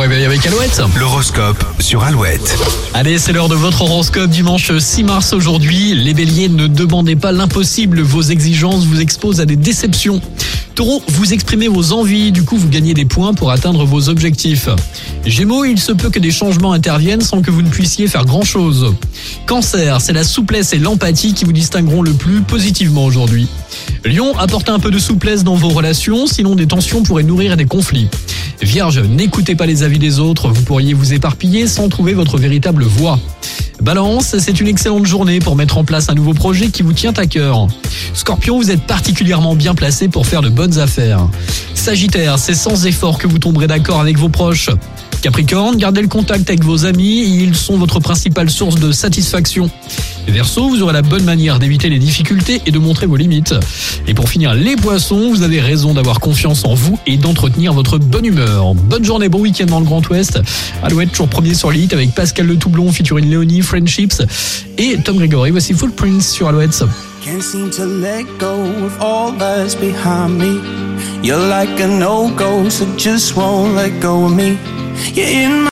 réveil avec Alouette. L'horoscope sur Alouette. Allez, c'est l'heure de votre horoscope dimanche 6 mars aujourd'hui. Les béliers, ne demandez pas l'impossible. Vos exigences vous exposent à des déceptions. Taureau, vous exprimez vos envies, du coup vous gagnez des points pour atteindre vos objectifs. Gémeaux, il se peut que des changements interviennent sans que vous ne puissiez faire grand-chose. Cancer, c'est la souplesse et l'empathie qui vous distingueront le plus positivement aujourd'hui. Lion, apportez un peu de souplesse dans vos relations, sinon des tensions pourraient nourrir des conflits. Vierge, n'écoutez pas les avis des autres, vous pourriez vous éparpiller sans trouver votre véritable voie. Balance, c'est une excellente journée pour mettre en place un nouveau projet qui vous tient à cœur. Scorpion, vous êtes particulièrement bien placé pour faire de bonnes affaires. Sagittaire, c'est sans effort que vous tomberez d'accord avec vos proches. Capricorne, gardez le contact avec vos amis, ils sont votre principale source de satisfaction. Verseau, vous aurez la bonne manière d'éviter les difficultés et de montrer vos limites. Et pour finir, les poissons, vous avez raison d'avoir confiance en vous et d'entretenir votre bonne humeur. Bonne journée, bon week-end dans le Grand Ouest. Alouette, toujours premier sur l'élite avec Pascal Le Toublon, featuring Léonie, Friendships et Tom Gregory. Voici Footprints sur Alouette. You're like a no-go, so just won't let go of me. You're in my